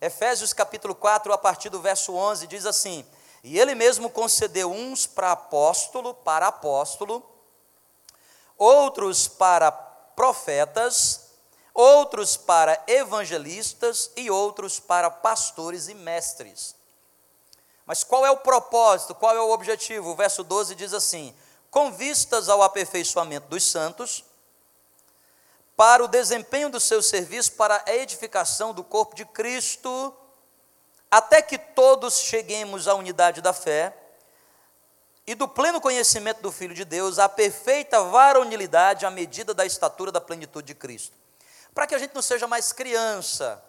Efésios capítulo 4, a partir do verso 11, diz assim: E ele mesmo concedeu uns para apóstolo, para apóstolo, outros para profetas, outros para evangelistas e outros para pastores e mestres. Mas qual é o propósito, qual é o objetivo? O verso 12 diz assim: com vistas ao aperfeiçoamento dos santos, para o desempenho do seu serviço, para a edificação do corpo de Cristo, até que todos cheguemos à unidade da fé e do pleno conhecimento do Filho de Deus, à perfeita varonilidade à medida da estatura da plenitude de Cristo. Para que a gente não seja mais criança,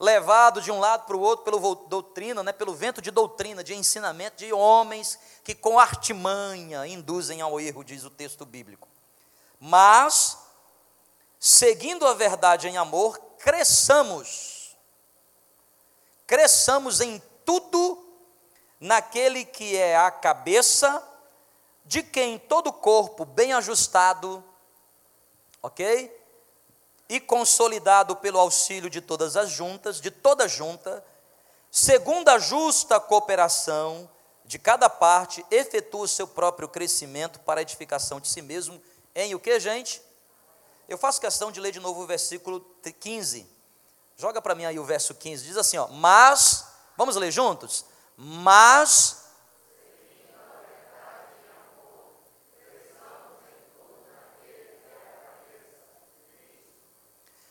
levado de um lado para o outro pelo doutrina, né, pelo vento de doutrina, de ensinamento de homens que com artimanha induzem ao erro, diz o texto bíblico. Mas, seguindo a verdade em amor, cresçamos. Cresçamos em tudo naquele que é a cabeça, de quem todo o corpo bem ajustado, ok? e consolidado pelo auxílio de todas as juntas, de toda junta, segundo a justa cooperação de cada parte, efetua o seu próprio crescimento para a edificação de si mesmo, em o que, gente? Eu faço questão de ler de novo o versículo 15. Joga para mim aí o verso 15, diz assim, ó, mas, vamos ler juntos? Mas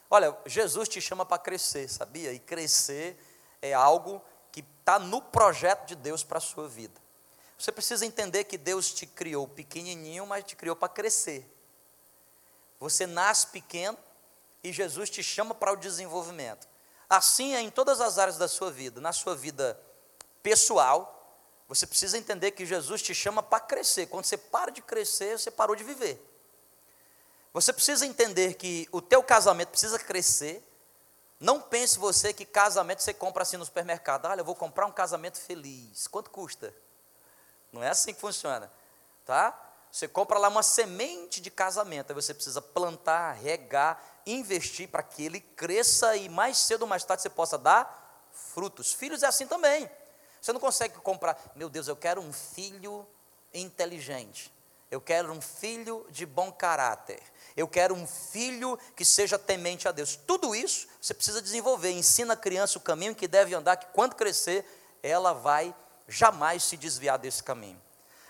Olha, Jesus te chama para crescer, sabia? E crescer é algo que está no projeto de Deus para a sua vida. Você precisa entender que Deus te criou pequenininho, mas te criou para crescer. Você nasce pequeno e Jesus te chama para o desenvolvimento. Assim é em todas as áreas da sua vida. Na sua vida pessoal, você precisa entender que Jesus te chama para crescer. Quando você para de crescer, você parou de viver. Você precisa entender que o teu casamento precisa crescer. Não pense você que casamento você compra assim no supermercado. Olha, eu vou comprar um casamento feliz. Quanto custa? Não é assim que funciona, tá? Você compra lá uma semente de casamento, aí você precisa plantar, regar, investir para que ele cresça e mais cedo ou mais tarde você possa dar frutos. Filhos é assim também. Você não consegue comprar, meu Deus, eu quero um filho inteligente. Eu quero um filho de bom caráter eu quero um filho que seja temente a Deus. Tudo isso você precisa desenvolver. Ensina a criança o caminho que deve andar, que quando crescer, ela vai jamais se desviar desse caminho.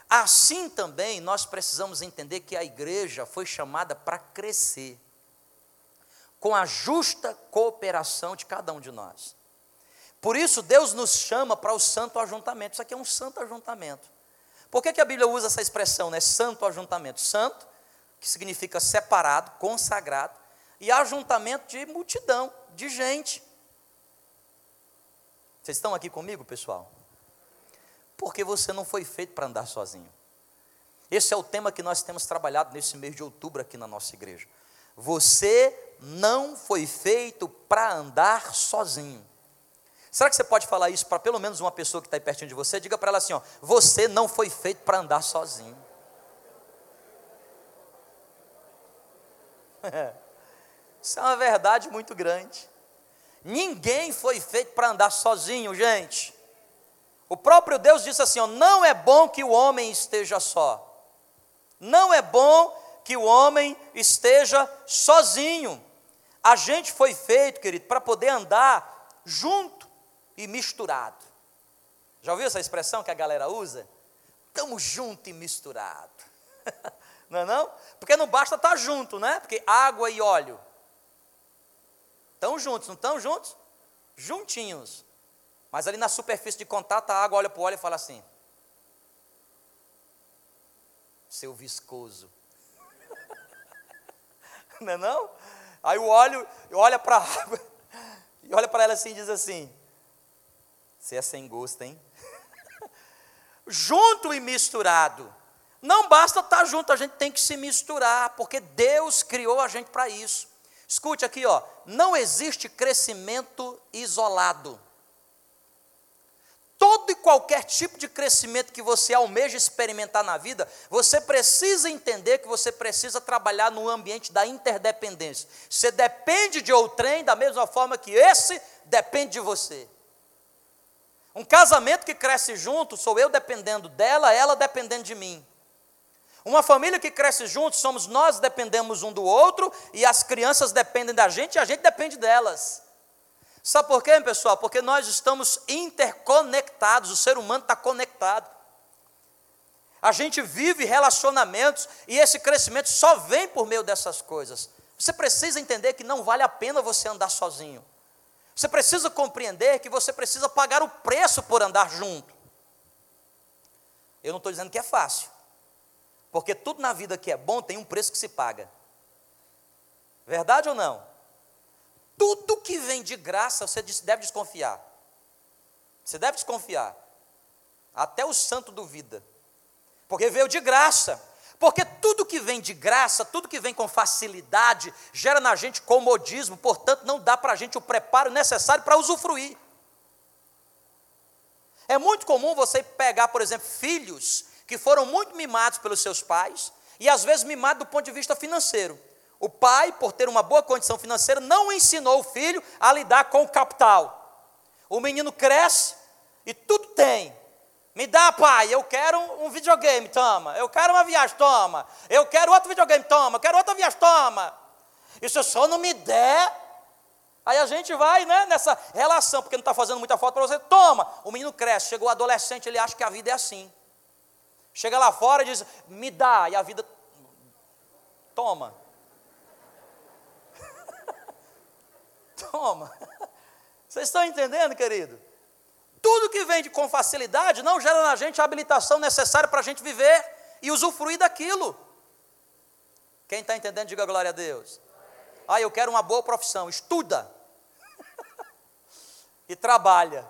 Assim também nós precisamos entender que a igreja foi chamada para crescer, com a justa cooperação de cada um de nós. Por isso, Deus nos chama para o santo ajuntamento. Isso aqui é um santo ajuntamento. Por que, que a Bíblia usa essa expressão, né? Santo ajuntamento. Santo que significa separado, consagrado, e ajuntamento de multidão, de gente. Vocês estão aqui comigo, pessoal? Porque você não foi feito para andar sozinho. Esse é o tema que nós temos trabalhado nesse mês de outubro aqui na nossa igreja. Você não foi feito para andar sozinho. Será que você pode falar isso para pelo menos uma pessoa que está aí pertinho de você? Diga para ela assim: ó, você não foi feito para andar sozinho. Isso é uma verdade muito grande. Ninguém foi feito para andar sozinho, gente. O próprio Deus disse assim: ó, não é bom que o homem esteja só. Não é bom que o homem esteja sozinho. A gente foi feito, querido, para poder andar junto e misturado. Já ouviu essa expressão que a galera usa? Estamos junto e misturado. Não é não? Porque não basta estar junto, né? Porque água e óleo estão juntos, não estão juntos? Juntinhos. Mas ali na superfície de contato, a água olha para o óleo e fala assim: Seu viscoso. não é não? Aí o óleo olha para a água e olha para ela assim e diz assim: Você é sem gosto, hein? Junto e misturado. Não basta estar junto, a gente tem que se misturar, porque Deus criou a gente para isso. Escute aqui, ó, não existe crescimento isolado. Todo e qualquer tipo de crescimento que você almeja experimentar na vida, você precisa entender que você precisa trabalhar no ambiente da interdependência. Você depende de outrem da mesma forma que esse depende de você. Um casamento que cresce junto, sou eu dependendo dela, ela dependendo de mim. Uma família que cresce junto, somos nós dependemos um do outro e as crianças dependem da gente e a gente depende delas. Sabe por quê, pessoal? Porque nós estamos interconectados, o ser humano está conectado. A gente vive relacionamentos e esse crescimento só vem por meio dessas coisas. Você precisa entender que não vale a pena você andar sozinho. Você precisa compreender que você precisa pagar o preço por andar junto. Eu não estou dizendo que é fácil, porque tudo na vida que é bom tem um preço que se paga. Verdade ou não? Tudo que vem de graça, você deve desconfiar. Você deve desconfiar. Até o santo duvida. Porque veio de graça. Porque tudo que vem de graça, tudo que vem com facilidade, gera na gente comodismo, portanto, não dá para a gente o preparo necessário para usufruir. É muito comum você pegar, por exemplo, filhos que foram muito mimados pelos seus pais, e às vezes mimados do ponto de vista financeiro. O pai, por ter uma boa condição financeira, não ensinou o filho a lidar com o capital. O menino cresce e tudo tem. Me dá, pai, eu quero um videogame, toma. Eu quero uma viagem, toma. Eu quero outro videogame, toma. Eu quero outra viagem, toma. E se o senhor não me der, aí a gente vai né, nessa relação, porque não está fazendo muita falta para você, toma. O menino cresce, chegou o adolescente, ele acha que a vida é assim. Chega lá fora e diz, me dá, e a vida, toma. Toma. Vocês estão entendendo, querido? Tudo que vem de, com facilidade não gera na gente a habilitação necessária para a gente viver e usufruir daquilo. Quem está entendendo, diga glória a Deus. Ah, eu quero uma boa profissão, estuda. e trabalha.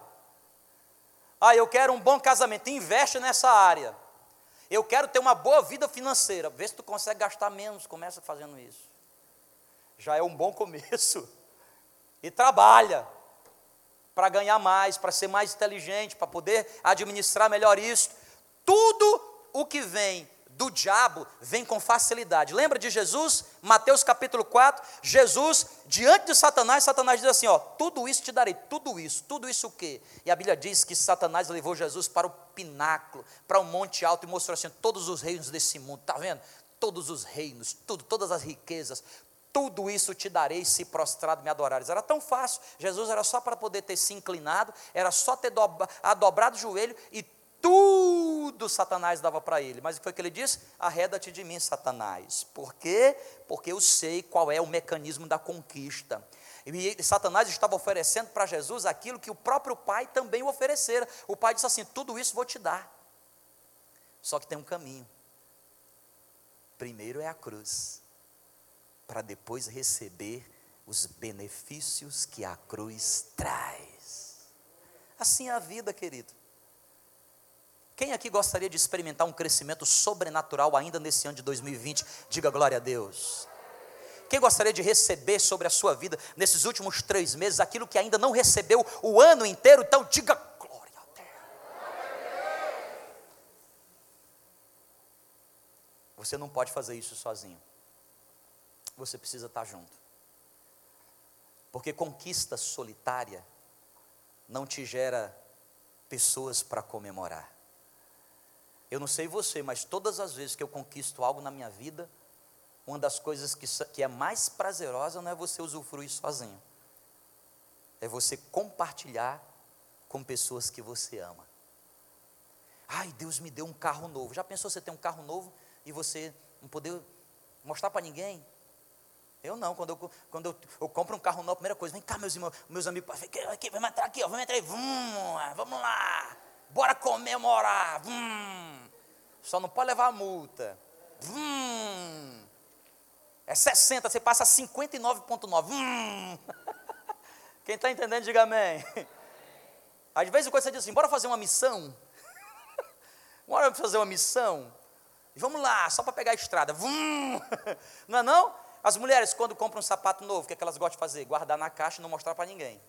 Ah, eu quero um bom casamento, investe nessa área. Eu quero ter uma boa vida financeira. Vê se tu consegue gastar menos, começa fazendo isso. Já é um bom começo e trabalha para ganhar mais, para ser mais inteligente, para poder administrar melhor isso. Tudo o que vem do diabo vem com facilidade. Lembra de Jesus? Mateus capítulo 4, Jesus, diante de Satanás, Satanás diz assim, ó, tudo isso te darei, tudo isso, tudo isso o quê? E a Bíblia diz que Satanás levou Jesus para o pináculo, para um monte alto e mostrou assim, todos os reinos desse mundo, tá vendo? Todos os reinos, tudo, todas as riquezas, tudo isso te darei se prostrado me adorares. Era tão fácil. Jesus era só para poder ter se inclinado, era só ter dobra, dobrado o joelho e tudo Satanás dava para ele. Mas o que foi que ele disse? Arreda-te de mim, Satanás. Por quê? Porque eu sei qual é o mecanismo da conquista. E Satanás estava oferecendo para Jesus aquilo que o próprio pai também oferecera. O pai disse assim: Tudo isso vou te dar. Só que tem um caminho. Primeiro é a cruz para depois receber os benefícios que a cruz traz. Assim é a vida, querido. Quem aqui gostaria de experimentar um crescimento sobrenatural ainda nesse ano de 2020? Diga glória a Deus. Quem gostaria de receber sobre a sua vida nesses últimos três meses aquilo que ainda não recebeu o ano inteiro? Então diga glória a Deus. Você não pode fazer isso sozinho você precisa estar junto. Porque conquista solitária não te gera pessoas para comemorar. Eu não sei você, mas todas as vezes que eu conquisto algo na minha vida, uma das coisas que, que é mais prazerosa não é você usufruir sozinho, é você compartilhar com pessoas que você ama. Ai, Deus me deu um carro novo. Já pensou você ter um carro novo e você não poder mostrar para ninguém? Eu não, quando eu, quando eu, eu compro um carro novo, a primeira coisa, vem cá, meus irmãos, meus amigos, aqui, vamos entrar aqui, ó, vamos entrar aí, vamos, vamos lá, bora comemorar, vum. só não pode levar a multa, vum. é 60, você passa 59,9, vum. quem está entendendo, diga amém. Às vezes quando você diz assim, bora fazer uma missão, bora fazer uma missão, vamos lá, só para pegar a estrada, vum. não é não? As mulheres, quando compram um sapato novo, o que, é que elas gostam de fazer? Guardar na caixa e não mostrar para ninguém.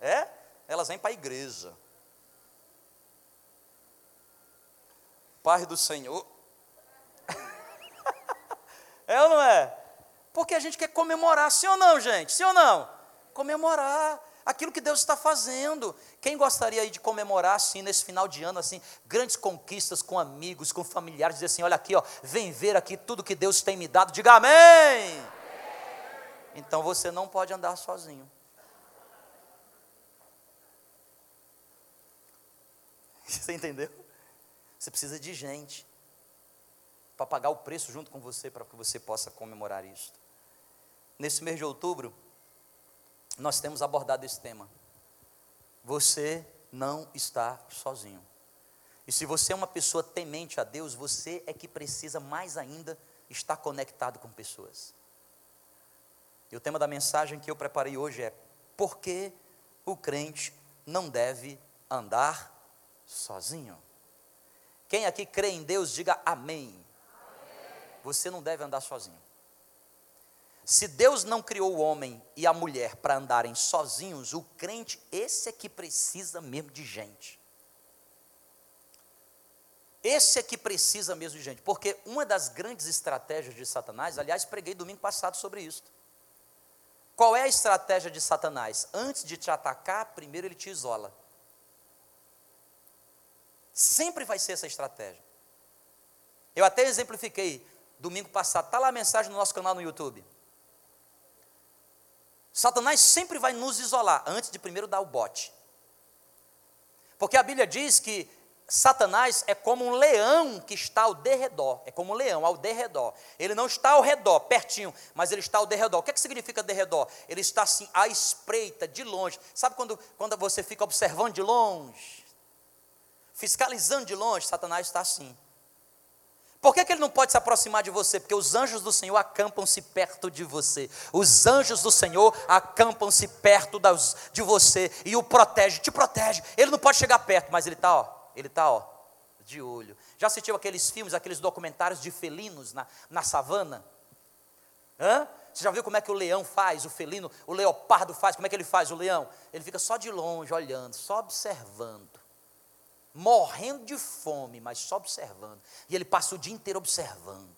É? Elas vêm para a igreja. Pai do Senhor. é ou não é? Porque a gente quer comemorar, sim ou não, gente? Sim ou não? Comemorar aquilo que Deus está fazendo. Quem gostaria de comemorar assim nesse final de ano assim, grandes conquistas com amigos, com familiares, dizer assim, olha aqui, ó, vem ver aqui tudo que Deus tem me dado. Diga amém. amém. Então você não pode andar sozinho. Você entendeu? Você precisa de gente para pagar o preço junto com você para que você possa comemorar isso. Nesse mês de outubro, nós temos abordado esse tema. Você não está sozinho. E se você é uma pessoa temente a Deus, você é que precisa mais ainda estar conectado com pessoas. E o tema da mensagem que eu preparei hoje é: por que o crente não deve andar sozinho? Quem aqui crê em Deus, diga amém. amém. Você não deve andar sozinho. Se Deus não criou o homem e a mulher para andarem sozinhos, o crente, esse é que precisa mesmo de gente. Esse é que precisa mesmo de gente, porque uma das grandes estratégias de Satanás, aliás, preguei domingo passado sobre isso. Qual é a estratégia de Satanás? Antes de te atacar, primeiro ele te isola. Sempre vai ser essa estratégia. Eu até exemplifiquei domingo passado, está lá a mensagem no nosso canal no YouTube. Satanás sempre vai nos isolar antes de primeiro dar o bote. Porque a Bíblia diz que Satanás é como um leão que está ao derredor. É como um leão ao derredor. Ele não está ao redor, pertinho, mas ele está ao derredor. O que, é que significa derredor? Ele está assim, à espreita, de longe. Sabe quando, quando você fica observando de longe? Fiscalizando de longe, Satanás está assim. Por que, que, ele não pode se aproximar de você? Porque os anjos do Senhor acampam-se perto de você. Os anjos do Senhor acampam-se perto das, de você e o protege, te protege. Ele não pode chegar perto, mas ele está, ó, ele está, ó, de olho. Já assistiu aqueles filmes, aqueles documentários de felinos na, na savana? Hã? Você já viu como é que o leão faz, o felino, o leopardo faz? Como é que ele faz o leão? Ele fica só de longe olhando, só observando morrendo de fome, mas só observando. E ele passa o dia inteiro observando,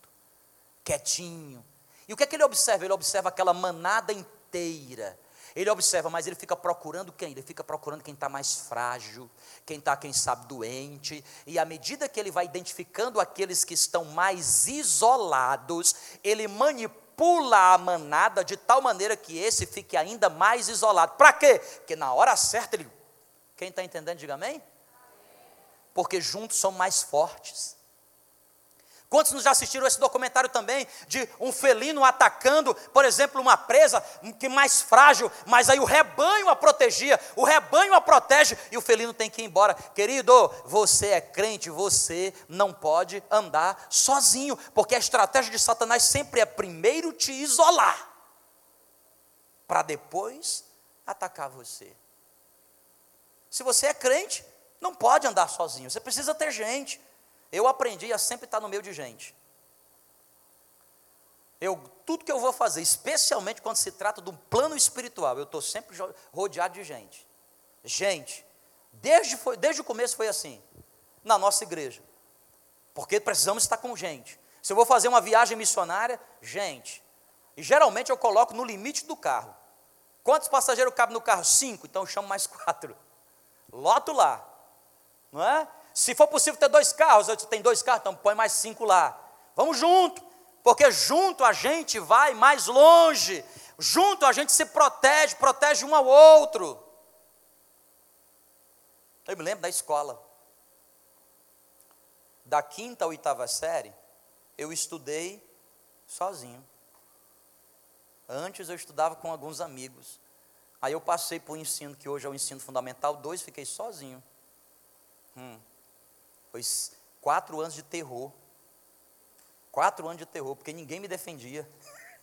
quietinho. E o que é que ele observa? Ele observa aquela manada inteira. Ele observa, mas ele fica procurando quem? Ele fica procurando quem está mais frágil, quem está, quem sabe, doente. E à medida que ele vai identificando aqueles que estão mais isolados, ele manipula a manada de tal maneira que esse fique ainda mais isolado. Para quê? Porque na hora certa ele. Quem está entendendo, diga amém? Porque juntos são mais fortes. Quantos nos já assistiram esse documentário também de um felino atacando, por exemplo, uma presa que mais frágil, mas aí o rebanho a protegia, o rebanho a protege e o felino tem que ir embora. Querido, você é crente, você não pode andar sozinho, porque a estratégia de Satanás sempre é primeiro te isolar, para depois atacar você. Se você é crente, não pode andar sozinho, você precisa ter gente. Eu aprendi a sempre estar no meio de gente. Eu, tudo que eu vou fazer, especialmente quando se trata de um plano espiritual, eu estou sempre rodeado de gente. Gente, desde, foi, desde o começo foi assim, na nossa igreja. Porque precisamos estar com gente. Se eu vou fazer uma viagem missionária, gente. E geralmente eu coloco no limite do carro. Quantos passageiros cabem no carro? Cinco, então eu chamo mais quatro. Loto lá não é? Se for possível ter dois carros, você tem dois carros, então põe mais cinco lá. Vamos junto, porque junto a gente vai mais longe, junto a gente se protege, protege um ao outro. Eu me lembro da escola. Da quinta à oitava série, eu estudei sozinho. Antes eu estudava com alguns amigos. Aí eu passei para o ensino que hoje é o ensino fundamental 2, fiquei sozinho. Hum. Foi quatro anos de terror. Quatro anos de terror, porque ninguém me defendia.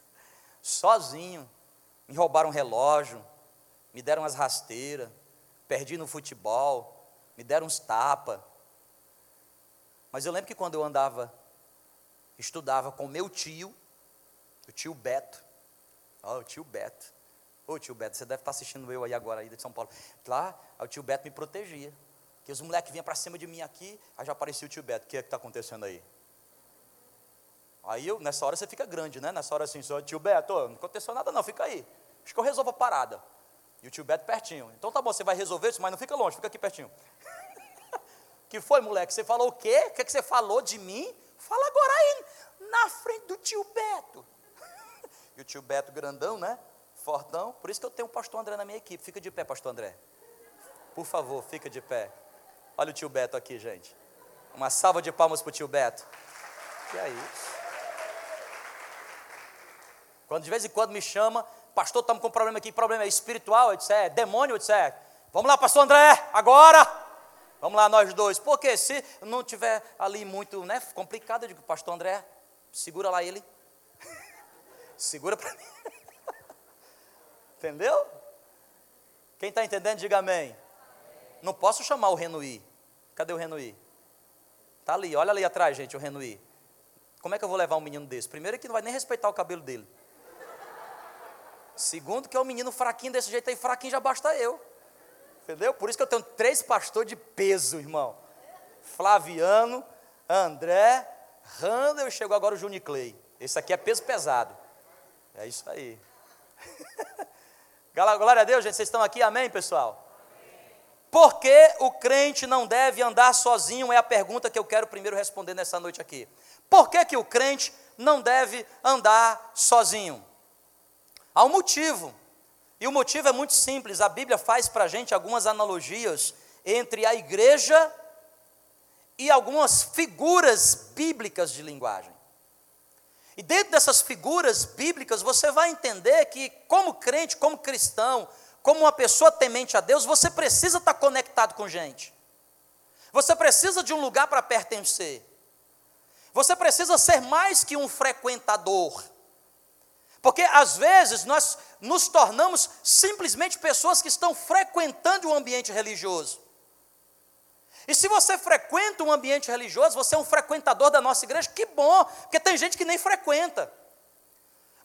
Sozinho. Me roubaram um relógio, me deram as rasteiras, perdi no futebol, me deram uns tapas. Mas eu lembro que quando eu andava, estudava com meu tio, o tio Beto. Ó, oh, o tio Beto. Ô oh, tio Beto, você deve estar assistindo eu aí agora aí de São Paulo. Lá, o tio Beto me protegia. Que os moleques vinham para cima de mim aqui, aí já aparecia o tio Beto. O que é que está acontecendo aí? Aí eu, nessa hora você fica grande, né? Nessa hora assim, só, tio Beto, não aconteceu nada não, fica aí. Acho que eu resolvo a parada. E o tio Beto pertinho. Então tá bom, você vai resolver isso, mas não fica longe, fica aqui pertinho. que foi, moleque? Você falou o quê? O que, é que você falou de mim? Fala agora aí, na frente do tio Beto. e o tio Beto grandão, né? Fortão. Por isso que eu tenho o pastor André na minha equipe. Fica de pé, pastor André. Por favor, fica de pé. Olha o tio Beto aqui, gente. Uma salva de palmas para o tio Beto. Que é isso? Quando de vez em quando me chama, pastor, estamos com um problema aqui, problema é espiritual, eu disse, é demônio, eu disse, é. Vamos lá, pastor André, agora! Vamos lá, nós dois. Porque se não tiver ali muito né, complicado, eu digo, pastor André, segura lá ele. segura para mim. Entendeu? Quem está entendendo, diga amém. Não posso chamar o Renuí. Cadê o Renuí? Está ali, olha ali atrás, gente, o Renuí. Como é que eu vou levar um menino desse? Primeiro que não vai nem respeitar o cabelo dele. Segundo, que é um menino fraquinho desse jeito aí, fraquinho já basta eu. Entendeu? Por isso que eu tenho três pastores de peso, irmão. Flaviano, André, Randall e chegou agora o Juniclei. Esse aqui é peso pesado. É isso aí. Glória a Deus, gente. Vocês estão aqui? Amém, pessoal? Por que o crente não deve andar sozinho? É a pergunta que eu quero primeiro responder nessa noite aqui. Por que, que o crente não deve andar sozinho? Há um motivo. E o motivo é muito simples. A Bíblia faz para a gente algumas analogias entre a igreja e algumas figuras bíblicas de linguagem. E dentro dessas figuras bíblicas, você vai entender que, como crente, como cristão, como uma pessoa temente a Deus, você precisa estar conectado com gente. Você precisa de um lugar para pertencer. Você precisa ser mais que um frequentador. Porque às vezes nós nos tornamos simplesmente pessoas que estão frequentando o ambiente religioso. E se você frequenta um ambiente religioso, você é um frequentador da nossa igreja, que bom, porque tem gente que nem frequenta.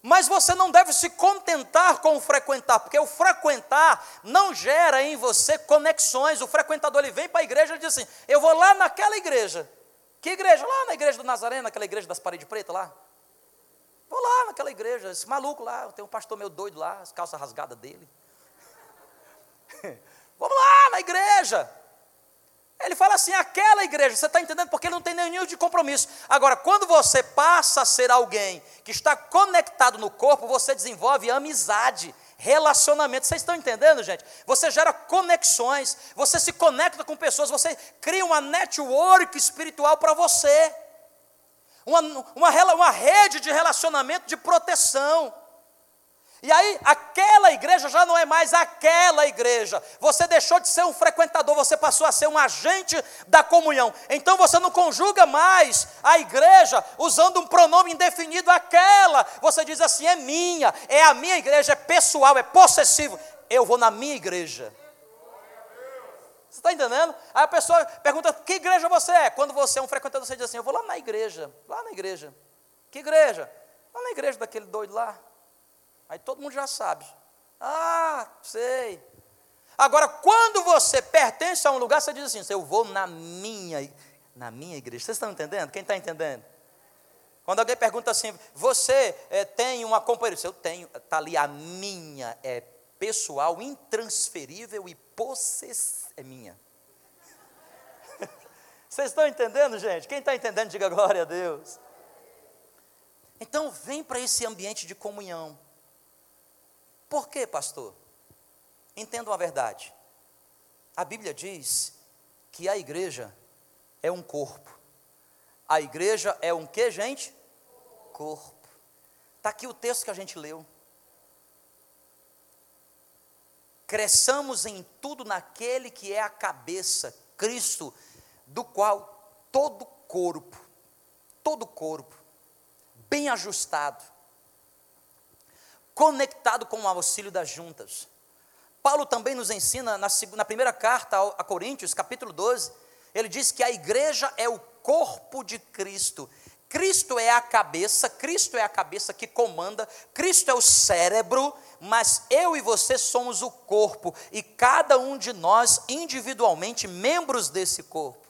Mas você não deve se contentar com o frequentar, porque o frequentar não gera em você conexões. O frequentador ele vem para a igreja e diz assim: Eu vou lá naquela igreja. Que igreja? Lá na igreja do Nazareno, naquela igreja das paredes pretas lá. Vou lá naquela igreja, esse maluco lá, tem um pastor meio doido lá, as calças rasgadas dele. Vamos lá na igreja. Ele fala assim, aquela igreja, você está entendendo? Porque ele não tem nenhum de compromisso. Agora, quando você passa a ser alguém que está conectado no corpo, você desenvolve amizade, relacionamento. Vocês estão entendendo, gente? Você gera conexões, você se conecta com pessoas, você cria uma network espiritual para você uma, uma, uma rede de relacionamento de proteção. E aí, aquela igreja já não é mais aquela igreja. Você deixou de ser um frequentador, você passou a ser um agente da comunhão. Então você não conjuga mais a igreja usando um pronome indefinido aquela. Você diz assim: é minha, é a minha igreja, é pessoal, é possessivo. Eu vou na minha igreja. Você está entendendo? Aí a pessoa pergunta: que igreja você é? Quando você é um frequentador, você diz assim: eu vou lá na igreja, lá na igreja. Que igreja? Lá na igreja daquele doido lá. Aí todo mundo já sabe. Ah, sei. Agora, quando você pertence a um lugar, você diz assim: eu vou na minha, na minha igreja. Vocês estão entendendo? Quem está entendendo? Quando alguém pergunta assim, você é, tem uma companheira? Eu tenho, está ali a minha, é pessoal, intransferível e possessiva. É minha. Vocês estão entendendo, gente? Quem está entendendo, diga glória a Deus. Então, vem para esse ambiente de comunhão. Por quê, pastor? Entendam a verdade. A Bíblia diz que a igreja é um corpo. A igreja é um que, gente? Corpo. Está aqui o texto que a gente leu. cresçamos em tudo naquele que é a cabeça, Cristo, do qual todo corpo, todo corpo, bem ajustado, conectado com o auxílio das juntas. Paulo também nos ensina na, na primeira carta a Coríntios, capítulo 12, ele diz que a igreja é o corpo de Cristo, Cristo é a cabeça, Cristo é a cabeça que comanda, Cristo é o cérebro, mas eu e você somos o corpo, e cada um de nós individualmente membros desse corpo.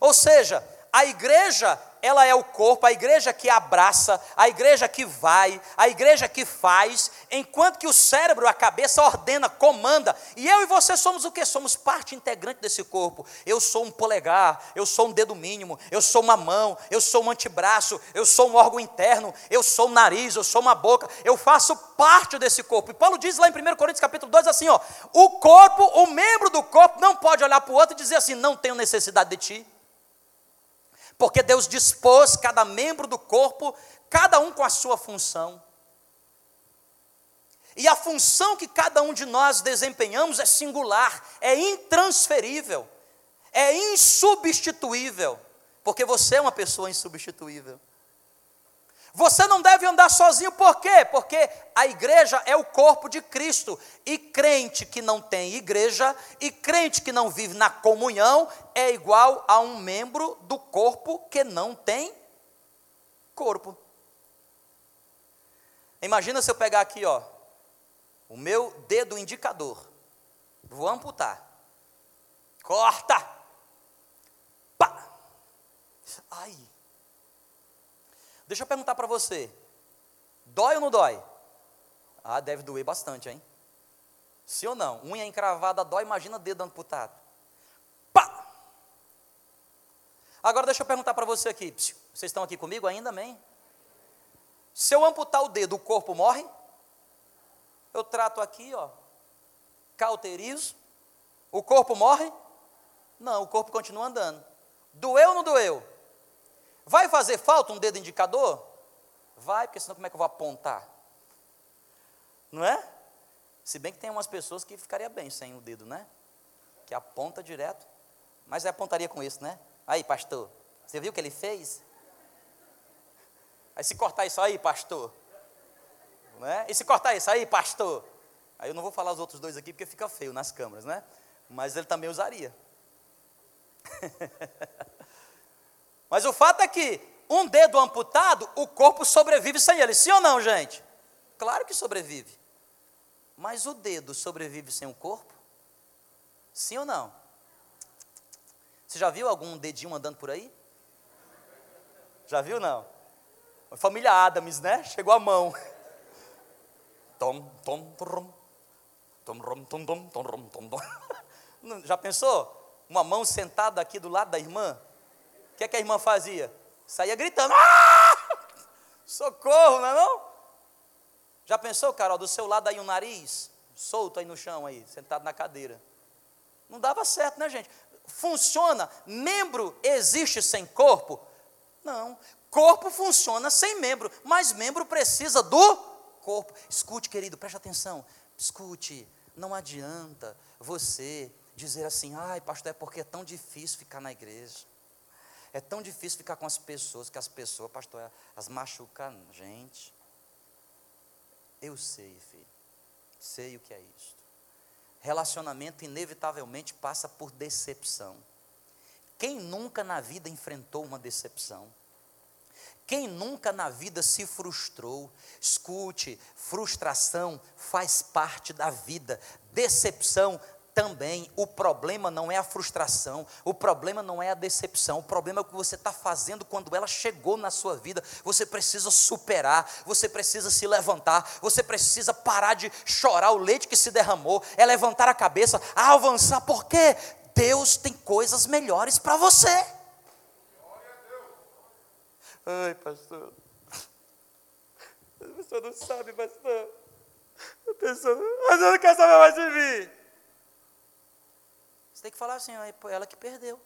Ou seja, a igreja ela é o corpo, a igreja que abraça, a igreja que vai, a igreja que faz, enquanto que o cérebro, a cabeça ordena, comanda. E eu e você somos o que? Somos parte integrante desse corpo. Eu sou um polegar, eu sou um dedo mínimo, eu sou uma mão, eu sou um antebraço, eu sou um órgão interno, eu sou um nariz, eu sou uma boca, eu faço parte desse corpo. E Paulo diz lá em 1 Coríntios capítulo 2 assim, ó, o corpo, o membro do corpo não pode olhar para o outro e dizer assim, não tenho necessidade de ti porque Deus dispôs cada membro do corpo, cada um com a sua função. E a função que cada um de nós desempenhamos é singular, é intransferível, é insubstituível, porque você é uma pessoa insubstituível. Você não deve andar sozinho, por quê? Porque a igreja é o corpo de Cristo. E crente que não tem igreja, e crente que não vive na comunhão, é igual a um membro do corpo que não tem corpo. Imagina se eu pegar aqui, ó, o meu dedo indicador. Vou amputar. Corta! Pá! Ai! Deixa eu perguntar para você: dói ou não dói? Ah, deve doer bastante, hein? Sim ou não? Unha encravada dói, imagina dedo amputado. Pá! Agora deixa eu perguntar para você aqui. Vocês estão aqui comigo ainda, amém? Se eu amputar o dedo, o corpo morre? Eu trato aqui, ó, cauterizo. O corpo morre? Não, o corpo continua andando. Doeu ou não doeu? Vai fazer falta um dedo indicador? Vai, porque senão como é que eu vou apontar? Não é? Se bem que tem umas pessoas que ficaria bem sem o dedo, né? Que aponta direto. Mas é apontaria com isso, né? Aí, pastor, você viu o que ele fez? Aí se cortar isso aí, pastor. Não é? E se cortar isso aí, pastor? Aí eu não vou falar os outros dois aqui porque fica feio nas câmeras, né? Mas ele também usaria. Mas o fato é que um dedo amputado, o corpo sobrevive sem ele. Sim ou não, gente? Claro que sobrevive. Mas o dedo sobrevive sem o corpo? Sim ou não? Você já viu algum dedinho andando por aí? Já viu não? Família Adams, né? Chegou a mão. Tom, tom, tom, tom, tom, tom, tom, tom, tom, tom. Já pensou? Uma mão sentada aqui do lado da irmã? Que, é que a irmã fazia? Saía gritando, ah! socorro, não é não? Já pensou, Carol, do seu lado aí um nariz, solto aí no chão aí, sentado na cadeira. Não dava certo, né, gente? Funciona, membro existe sem corpo? Não, corpo funciona sem membro, mas membro precisa do corpo. Escute, querido, preste atenção, escute, não adianta você dizer assim, ai pastor, é porque é tão difícil ficar na igreja. É tão difícil ficar com as pessoas, que as pessoas, pastor, as machucam gente. Eu sei, filho. Sei o que é isto. Relacionamento inevitavelmente passa por decepção. Quem nunca na vida enfrentou uma decepção? Quem nunca na vida se frustrou? Escute, frustração faz parte da vida, decepção também o problema não é a frustração, o problema não é a decepção, o problema é o que você está fazendo quando ela chegou na sua vida. Você precisa superar, você precisa se levantar, você precisa parar de chorar o leite que se derramou, é levantar a cabeça, avançar, porque Deus tem coisas melhores para você. Ai, pastor. A pessoa não sabe, pastor. A pessoa, a pessoa não quer saber mais de mim. Você tem que falar assim, é ela que perdeu.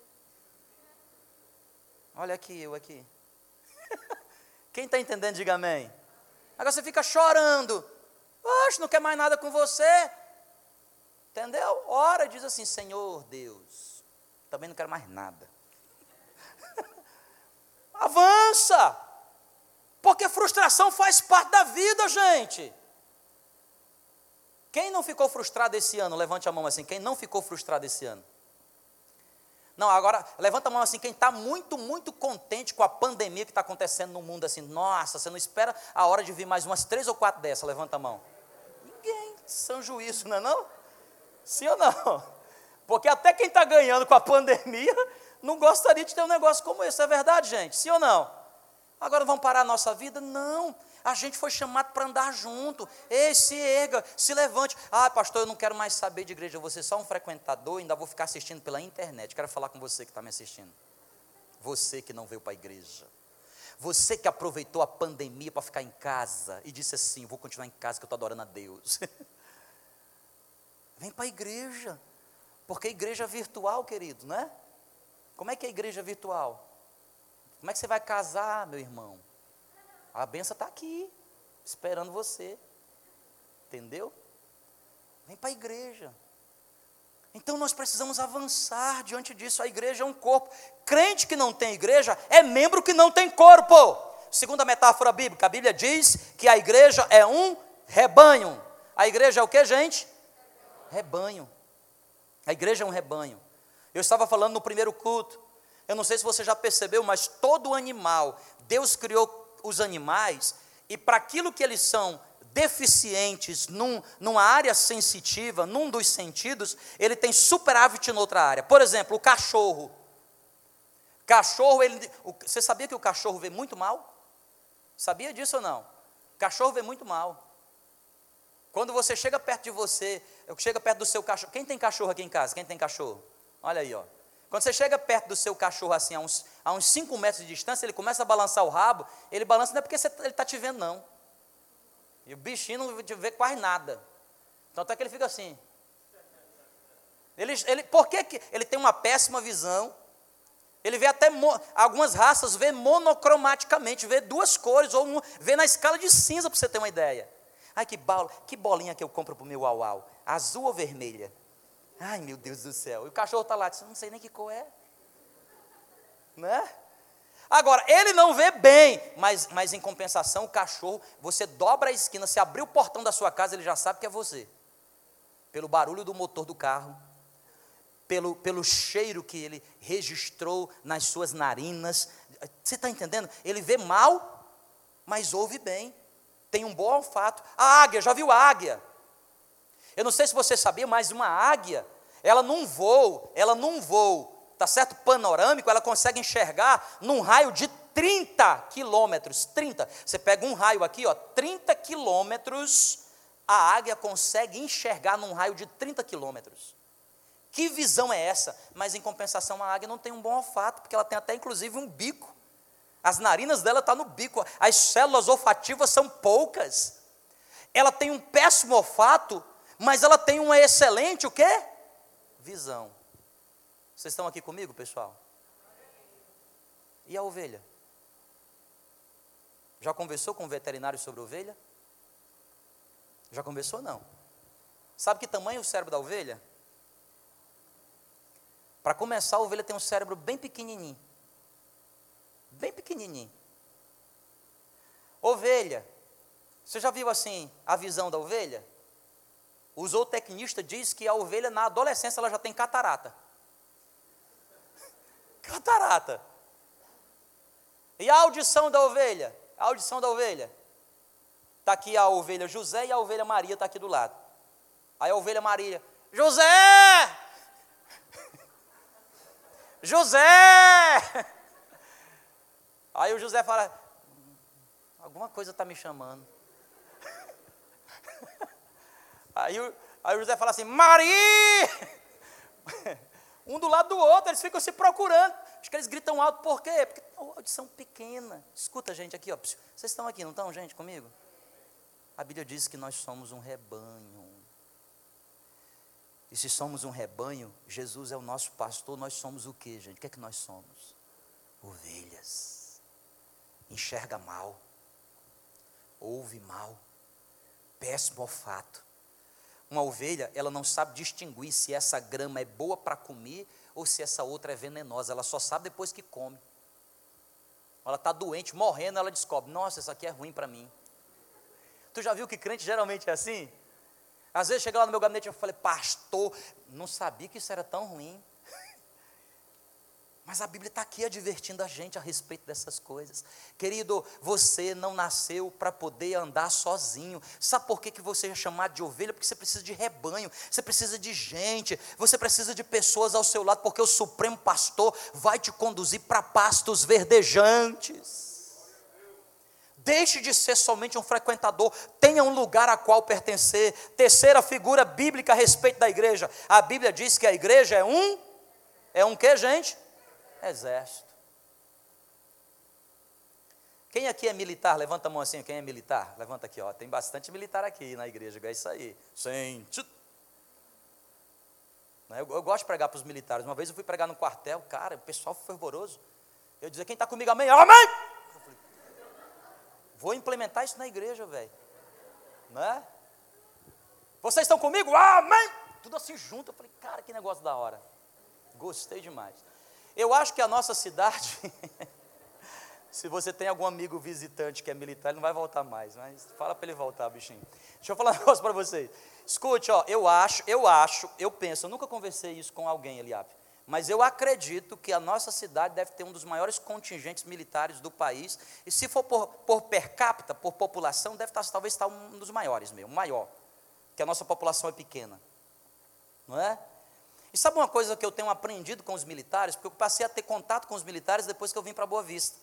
Olha aqui, eu aqui. Quem está entendendo, diga amém. Agora você fica chorando. Oxe, não quer mais nada com você. Entendeu? Ora, diz assim, Senhor Deus, também não quero mais nada. Avança. Porque frustração faz parte da vida, gente. Quem não ficou frustrado esse ano? Levante a mão assim. Quem não ficou frustrado esse ano? Não, agora, levanta a mão assim, quem está muito, muito contente com a pandemia que está acontecendo no mundo, assim, nossa, você não espera a hora de vir mais umas três ou quatro dessas, levanta a mão. Ninguém, são juízo, não é não? Sim ou não? Porque até quem está ganhando com a pandemia não gostaria de ter um negócio como esse, é verdade, gente? Sim ou não? Agora vamos parar a nossa vida? Não. A gente foi chamado para andar junto. Ei, se erga, se levante. Ah, pastor, eu não quero mais saber de igreja, vou ser só um frequentador, ainda vou ficar assistindo pela internet. Quero falar com você que está me assistindo. Você que não veio para a igreja. Você que aproveitou a pandemia para ficar em casa e disse assim: vou continuar em casa que eu estou adorando a Deus. Vem para a igreja. Porque a igreja virtual, querido, né? Como é que é a igreja virtual? Como é que você vai casar, meu irmão? A benção está aqui, esperando você. Entendeu? Vem para a igreja. Então nós precisamos avançar diante disso. A igreja é um corpo. Crente que não tem igreja é membro que não tem corpo. Segundo a metáfora bíblica, a Bíblia diz que a igreja é um rebanho. A igreja é o que, gente? Rebanho. A igreja é um rebanho. Eu estava falando no primeiro culto. Eu não sei se você já percebeu, mas todo animal, Deus criou os animais e para aquilo que eles são deficientes num, numa área sensitiva, num dos sentidos, ele tem superávit em outra área. Por exemplo, o cachorro. Cachorro, ele, o, você sabia que o cachorro vê muito mal? Sabia disso ou não? Cachorro vê muito mal. Quando você chega perto de você, chega perto do seu cachorro. Quem tem cachorro aqui em casa? Quem tem cachorro? Olha aí, ó. Quando você chega perto do seu cachorro assim, a uns, a uns 5 metros de distância, ele começa a balançar o rabo, ele balança não é porque você, ele está te vendo, não. E o bichinho não te vê quase nada. Então até que ele fica assim. Ele, ele, por que, que ele tem uma péssima visão? Ele vê até, algumas raças vê monocromaticamente, vê duas cores, ou vê na escala de cinza, para você ter uma ideia. Ai, que, bola, que bolinha que eu compro para o meu uau, azul ou vermelha? Ai, meu Deus do céu. E o cachorro está lá, não sei nem que cor é. Né? Agora, ele não vê bem, mas, mas em compensação, o cachorro, você dobra a esquina, se abrir o portão da sua casa, ele já sabe que é você. Pelo barulho do motor do carro, pelo, pelo cheiro que ele registrou nas suas narinas. Você está entendendo? Ele vê mal, mas ouve bem. Tem um bom olfato. A águia, já viu a águia? Eu não sei se você sabia, mas uma águia, ela num voo, ela num voo, tá certo? Panorâmico, ela consegue enxergar num raio de 30 quilômetros. 30. Você pega um raio aqui, ó, 30 quilômetros, a águia consegue enxergar num raio de 30 quilômetros. Que visão é essa? Mas em compensação, a águia não tem um bom olfato, porque ela tem até inclusive um bico. As narinas dela estão tá no bico, as células olfativas são poucas. Ela tem um péssimo olfato mas ela tem uma excelente o quê? Visão. Vocês estão aqui comigo, pessoal? E a ovelha? Já conversou com o veterinário sobre ovelha? Já conversou não? Sabe que tamanho é o cérebro da ovelha? Para começar, a ovelha tem um cérebro bem pequenininho. Bem pequenininho. Ovelha. Você já viu assim a visão da ovelha? O zootecnista diz que a ovelha na adolescência ela já tem catarata. Catarata. E a audição da ovelha? A audição da ovelha. Está aqui a ovelha José e a ovelha Maria está aqui do lado. Aí a ovelha Maria, José! José! Aí o José fala, alguma coisa está me chamando. Aí, aí o José fala assim: Maria! Um do lado do outro, eles ficam se procurando. Acho que eles gritam alto, por quê? Porque uma audição pequena. Escuta, gente, aqui, ó. Vocês estão aqui, não estão, gente, comigo? A Bíblia diz que nós somos um rebanho. E se somos um rebanho, Jesus é o nosso pastor, nós somos o que, gente? O que é que nós somos? Ovelhas. Enxerga mal. Ouve mal. Péssimo olfato. Uma ovelha, ela não sabe distinguir se essa grama é boa para comer ou se essa outra é venenosa. Ela só sabe depois que come. Ela está doente, morrendo, ela descobre: nossa, isso aqui é ruim para mim. Tu já viu que crente geralmente é assim? Às vezes chega lá no meu gabinete e eu falei, pastor, não sabia que isso era tão ruim. Mas a Bíblia está aqui advertindo a gente a respeito dessas coisas. Querido, você não nasceu para poder andar sozinho. Sabe por que, que você é chamado de ovelha? Porque você precisa de rebanho, você precisa de gente, você precisa de pessoas ao seu lado, porque o Supremo Pastor vai te conduzir para pastos verdejantes. Deixe de ser somente um frequentador, tenha um lugar a qual pertencer. Terceira figura bíblica a respeito da igreja. A Bíblia diz que a igreja é um é um que, gente? Exército. Quem aqui é militar? Levanta a mão assim, quem é militar? Levanta aqui, ó. Tem bastante militar aqui na igreja, é isso aí. Sente. Né, eu, eu gosto de pregar para os militares. Uma vez eu fui pregar no quartel, cara, o pessoal foi fervoroso. Eu dizia, quem está comigo, amém? Amém! Falei, Vou implementar isso na igreja, velho. Né? Vocês estão comigo? Amém! Tudo assim junto. Eu falei, cara, que negócio da hora. Gostei demais. Eu acho que a nossa cidade, se você tem algum amigo visitante que é militar, ele não vai voltar mais, mas fala para ele voltar, bichinho. Deixa eu falar um negócio para vocês. Escute, ó, eu acho, eu acho, eu penso, eu nunca conversei isso com alguém, Eliabe, mas eu acredito que a nossa cidade deve ter um dos maiores contingentes militares do país, e se for por, por per capita, por população, deve estar, talvez estar um dos maiores mesmo, maior, que a nossa população é pequena, não é? E sabe uma coisa que eu tenho aprendido com os militares? Porque eu passei a ter contato com os militares depois que eu vim para Boa Vista.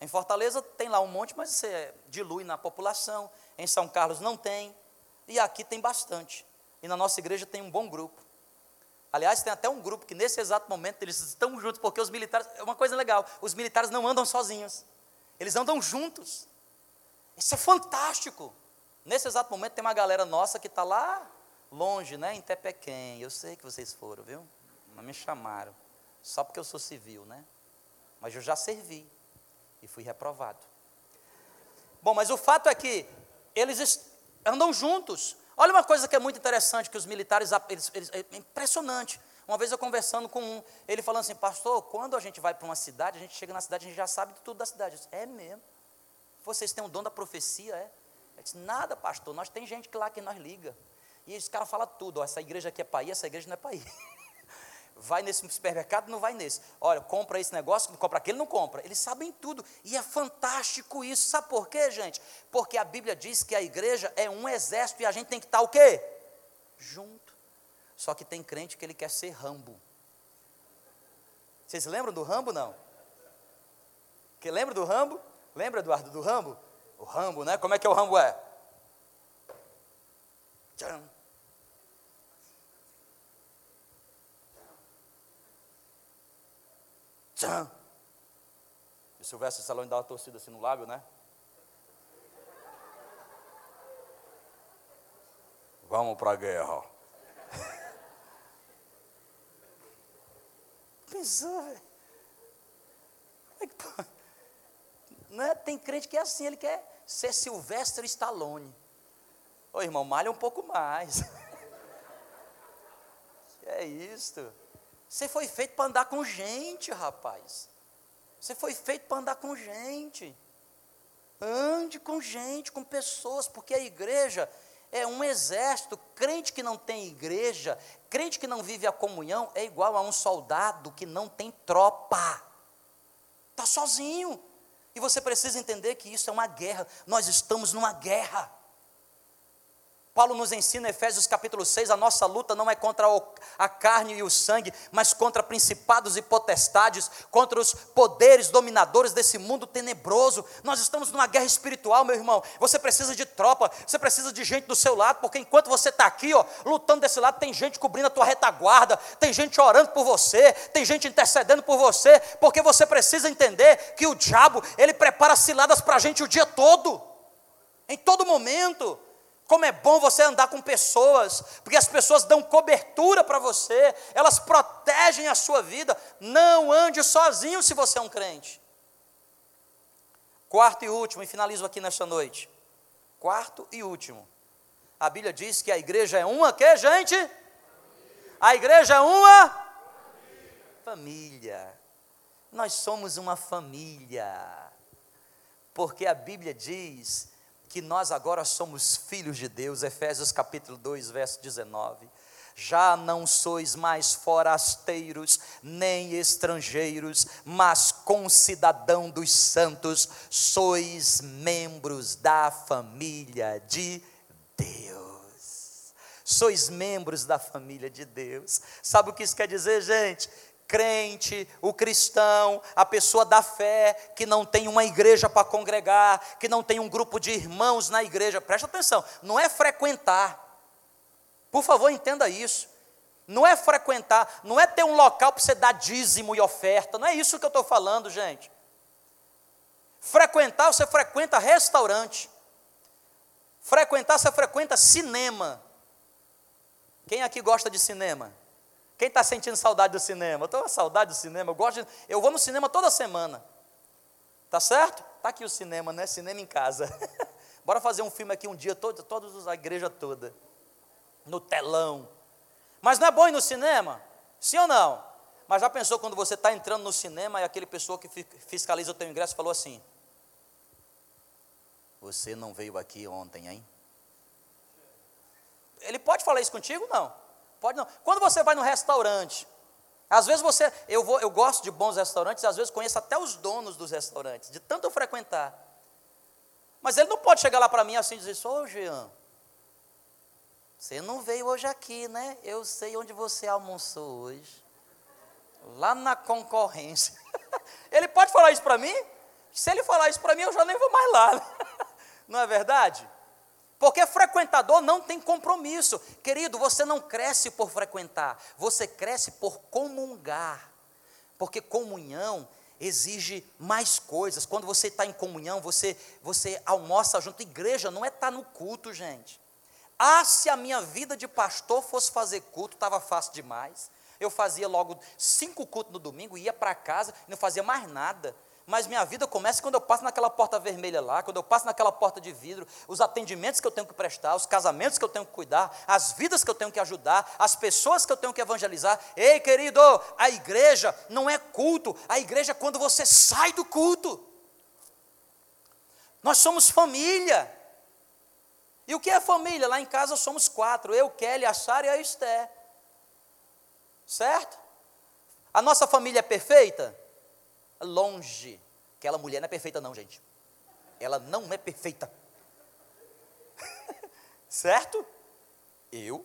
Em Fortaleza tem lá um monte, mas você dilui na população. Em São Carlos não tem. E aqui tem bastante. E na nossa igreja tem um bom grupo. Aliás, tem até um grupo que nesse exato momento eles estão juntos, porque os militares, é uma coisa legal, os militares não andam sozinhos. Eles andam juntos. Isso é fantástico. Nesse exato momento tem uma galera nossa que está lá longe, né, em Tepequém. Eu sei que vocês foram, viu? Mas me chamaram. Só porque eu sou civil, né? Mas eu já servi e fui reprovado. Bom, mas o fato é que eles andam juntos. Olha uma coisa que é muito interessante que os militares, eles, eles, é impressionante. Uma vez eu conversando com um, ele falando assim, pastor, quando a gente vai para uma cidade, a gente chega na cidade, a gente já sabe de tudo da cidade. Disse, é mesmo. Vocês têm um dom da profecia, é? Eu disse, nada, pastor, nós tem gente que lá que nós liga. E esse cara fala tudo, ó, essa igreja aqui é para ir, essa igreja não é para ir. Vai nesse supermercado, não vai nesse. Olha, compra esse negócio, compra aquele, não compra. Eles sabem tudo. E é fantástico isso. Sabe por quê, gente? Porque a Bíblia diz que a igreja é um exército e a gente tem que estar o quê? Junto. Só que tem crente que ele quer ser Rambo. Vocês lembram do Rambo, não? Que lembra do Rambo? Lembra, Eduardo, do Rambo? O Rambo, né? Como é que o Rambo é? Tcham. Tchan. E o Silvestre Salão dá uma torcida assim no lábio, né? Vamos para a guerra. Pensou, velho. É né? Tem crente que é assim, ele quer ser Silvestre Stallone. Ô irmão, malha um pouco mais. que é isto? Você foi feito para andar com gente, rapaz. Você foi feito para andar com gente. Ande com gente, com pessoas, porque a igreja é um exército. Crente que não tem igreja, crente que não vive a comunhão, é igual a um soldado que não tem tropa. Está sozinho. E você precisa entender que isso é uma guerra. Nós estamos numa guerra. Paulo nos ensina, Efésios capítulo 6, a nossa luta não é contra a carne e o sangue, mas contra principados e potestades, contra os poderes dominadores desse mundo tenebroso. Nós estamos numa guerra espiritual, meu irmão. Você precisa de tropa, você precisa de gente do seu lado, porque enquanto você está aqui, ó, lutando desse lado, tem gente cobrindo a tua retaguarda, tem gente orando por você, tem gente intercedendo por você, porque você precisa entender que o diabo, ele prepara ciladas para a gente o dia todo, em todo momento. Como é bom você andar com pessoas, porque as pessoas dão cobertura para você, elas protegem a sua vida. Não ande sozinho se você é um crente. Quarto e último, e finalizo aqui nesta noite. Quarto e último. A Bíblia diz que a igreja é uma que, gente? A igreja é uma família. Nós somos uma família. Porque a Bíblia diz que nós agora somos filhos de Deus, Efésios capítulo 2, verso 19. Já não sois mais forasteiros, nem estrangeiros, mas concidadão dos santos, sois membros da família de Deus. Sois membros da família de Deus. Sabe o que isso quer dizer, gente? Crente, o cristão, a pessoa da fé, que não tem uma igreja para congregar, que não tem um grupo de irmãos na igreja, presta atenção, não é frequentar, por favor, entenda isso. Não é frequentar, não é ter um local para você dar dízimo e oferta, não é isso que eu estou falando, gente. Frequentar, você frequenta restaurante. Frequentar, você frequenta cinema. Quem aqui gosta de cinema? Quem está sentindo saudade do cinema? Eu estou com saudade do cinema, eu gosto de, eu vou no cinema toda semana. Tá certo? Tá aqui o cinema, né? Cinema em casa. Bora fazer um filme aqui um dia, todo, todos a igreja toda. No telão. Mas não é bom ir no cinema? Sim ou não? Mas já pensou quando você está entrando no cinema e aquele pessoa que fiscaliza o teu ingresso falou assim: Você não veio aqui ontem, hein? Ele pode falar isso contigo? Não. Pode não. Quando você vai no restaurante, às vezes você, eu, vou, eu gosto de bons restaurantes, às vezes conheço até os donos dos restaurantes, de tanto eu frequentar. Mas ele não pode chegar lá para mim assim e dizer, ô Jean, você não veio hoje aqui, né? Eu sei onde você almoçou hoje. Lá na concorrência. ele pode falar isso para mim? Se ele falar isso para mim, eu já nem vou mais lá. Não é verdade? Porque frequentador não tem compromisso. Querido, você não cresce por frequentar, você cresce por comungar. Porque comunhão exige mais coisas. Quando você está em comunhão, você, você almoça junto. Igreja não é estar tá no culto, gente. Ah, se a minha vida de pastor fosse fazer culto, estava fácil demais. Eu fazia logo cinco cultos no domingo, ia para casa, não fazia mais nada mas minha vida começa quando eu passo naquela porta vermelha lá, quando eu passo naquela porta de vidro, os atendimentos que eu tenho que prestar, os casamentos que eu tenho que cuidar, as vidas que eu tenho que ajudar, as pessoas que eu tenho que evangelizar. Ei, querido, a igreja não é culto, a igreja é quando você sai do culto. Nós somos família. E o que é família? Lá em casa somos quatro: eu, Kelly, a Sara e a Esté. Certo? A nossa família é perfeita? Longe. Aquela mulher não é perfeita, não, gente. Ela não é perfeita. certo? Eu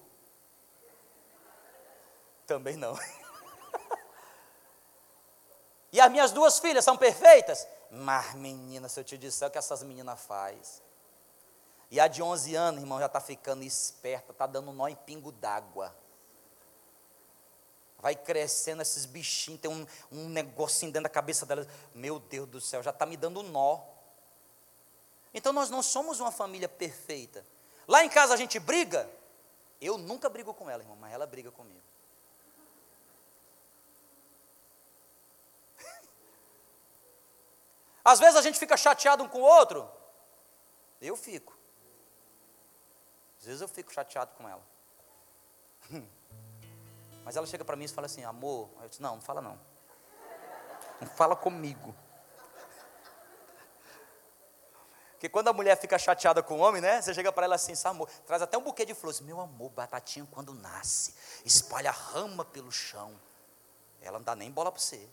também não. e as minhas duas filhas são perfeitas? Mas, menina, se eu te disser o que essas meninas faz. E a de 11 anos, irmão, já está ficando esperta, está dando nó em pingo d'água vai crescendo esses bichinhos, tem um, um negocinho dentro da cabeça dela. Meu Deus do céu, já está me dando nó. Então nós não somos uma família perfeita. Lá em casa a gente briga. Eu nunca brigo com ela, irmão, mas ela briga comigo. Às vezes a gente fica chateado um com o outro. Eu fico. Às vezes eu fico chateado com ela. Mas ela chega para mim e fala assim, amor. Eu disse, não, não fala não. Não fala comigo. Porque quando a mulher fica chateada com o homem, né? Você chega para ela assim, amor, traz até um buquê de flores. Meu amor, batatinha quando nasce, espalha rama pelo chão. Ela não dá nem bola para você.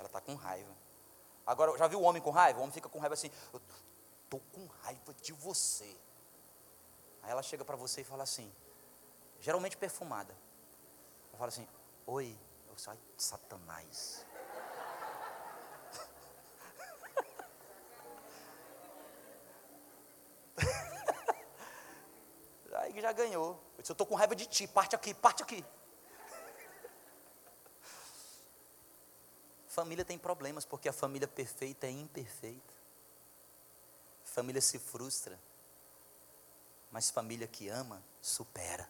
Ela está com raiva. Agora, já viu o homem com raiva? O homem fica com raiva assim, eu tô com raiva de você. Aí ela chega para você e fala assim, geralmente perfumada fala assim: Oi, eu de Satanás. Aí já ganhou. Eu disse: Eu estou com raiva de ti, parte aqui, parte aqui. Família tem problemas porque a família perfeita é imperfeita. Família se frustra, mas família que ama supera.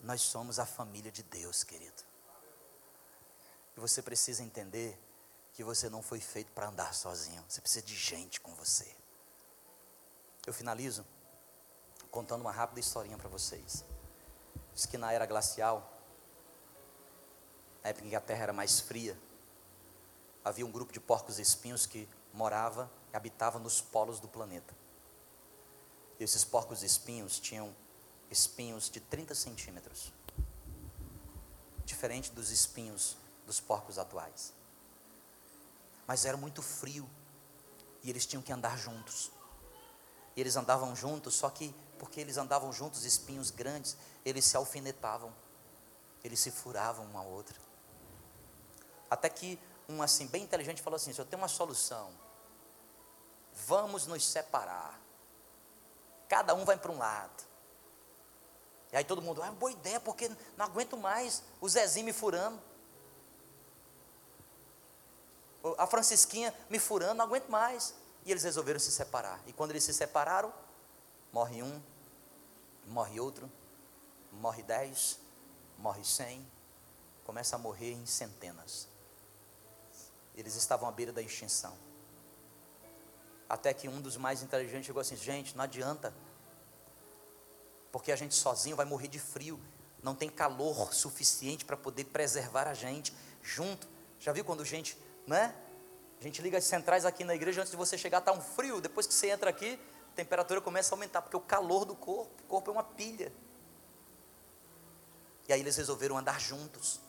Nós somos a família de Deus, querido. E você precisa entender que você não foi feito para andar sozinho. Você precisa de gente com você. Eu finalizo contando uma rápida historinha para vocês. Diz que na era glacial, na época em que a Terra era mais fria, havia um grupo de porcos espinhos que morava e habitava nos polos do planeta. E esses porcos espinhos tinham espinhos de 30 centímetros, diferente dos espinhos dos porcos atuais. Mas era muito frio e eles tinham que andar juntos. E eles andavam juntos, só que porque eles andavam juntos, espinhos grandes, eles se alfinetavam, eles se furavam um ao outro. Até que um assim bem inteligente falou assim: "Eu tenho uma solução. Vamos nos separar. Cada um vai para um lado. E aí todo mundo, é ah, boa ideia, porque não aguento mais o Zezinho me furando. A Francisquinha me furando, não aguento mais. E eles resolveram se separar. E quando eles se separaram, morre um, morre outro, morre dez, morre cem, começa a morrer em centenas. Eles estavam à beira da extinção. Até que um dos mais inteligentes chegou assim: gente, não adianta, porque a gente sozinho vai morrer de frio, não tem calor suficiente para poder preservar a gente junto. Já viu quando gente, né? A gente liga as centrais aqui na igreja antes de você chegar, está um frio, depois que você entra aqui, a temperatura começa a aumentar, porque o calor do corpo, o corpo é uma pilha. E aí eles resolveram andar juntos,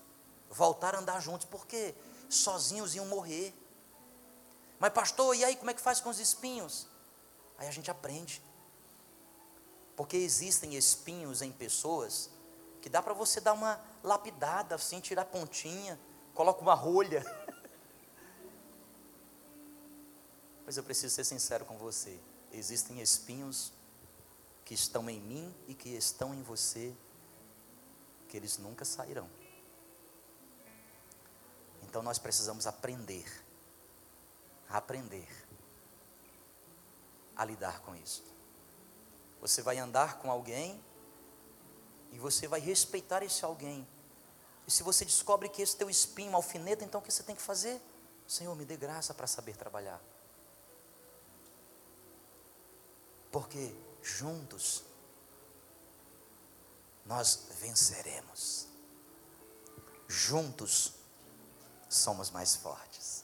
voltar a andar juntos, porque sozinhos iam morrer. Mas pastor, e aí como é que faz com os espinhos? Aí a gente aprende. Porque existem espinhos em pessoas que dá para você dar uma lapidada, assim, tirar pontinha, coloca uma rolha. Mas eu preciso ser sincero com você. Existem espinhos que estão em mim e que estão em você, que eles nunca sairão. Então nós precisamos aprender, aprender a lidar com isso. Você vai andar com alguém e você vai respeitar esse alguém. E se você descobre que esse teu espinho alfineta, então o que você tem que fazer? Senhor, me dê graça para saber trabalhar. Porque juntos nós venceremos. Juntos somos mais fortes.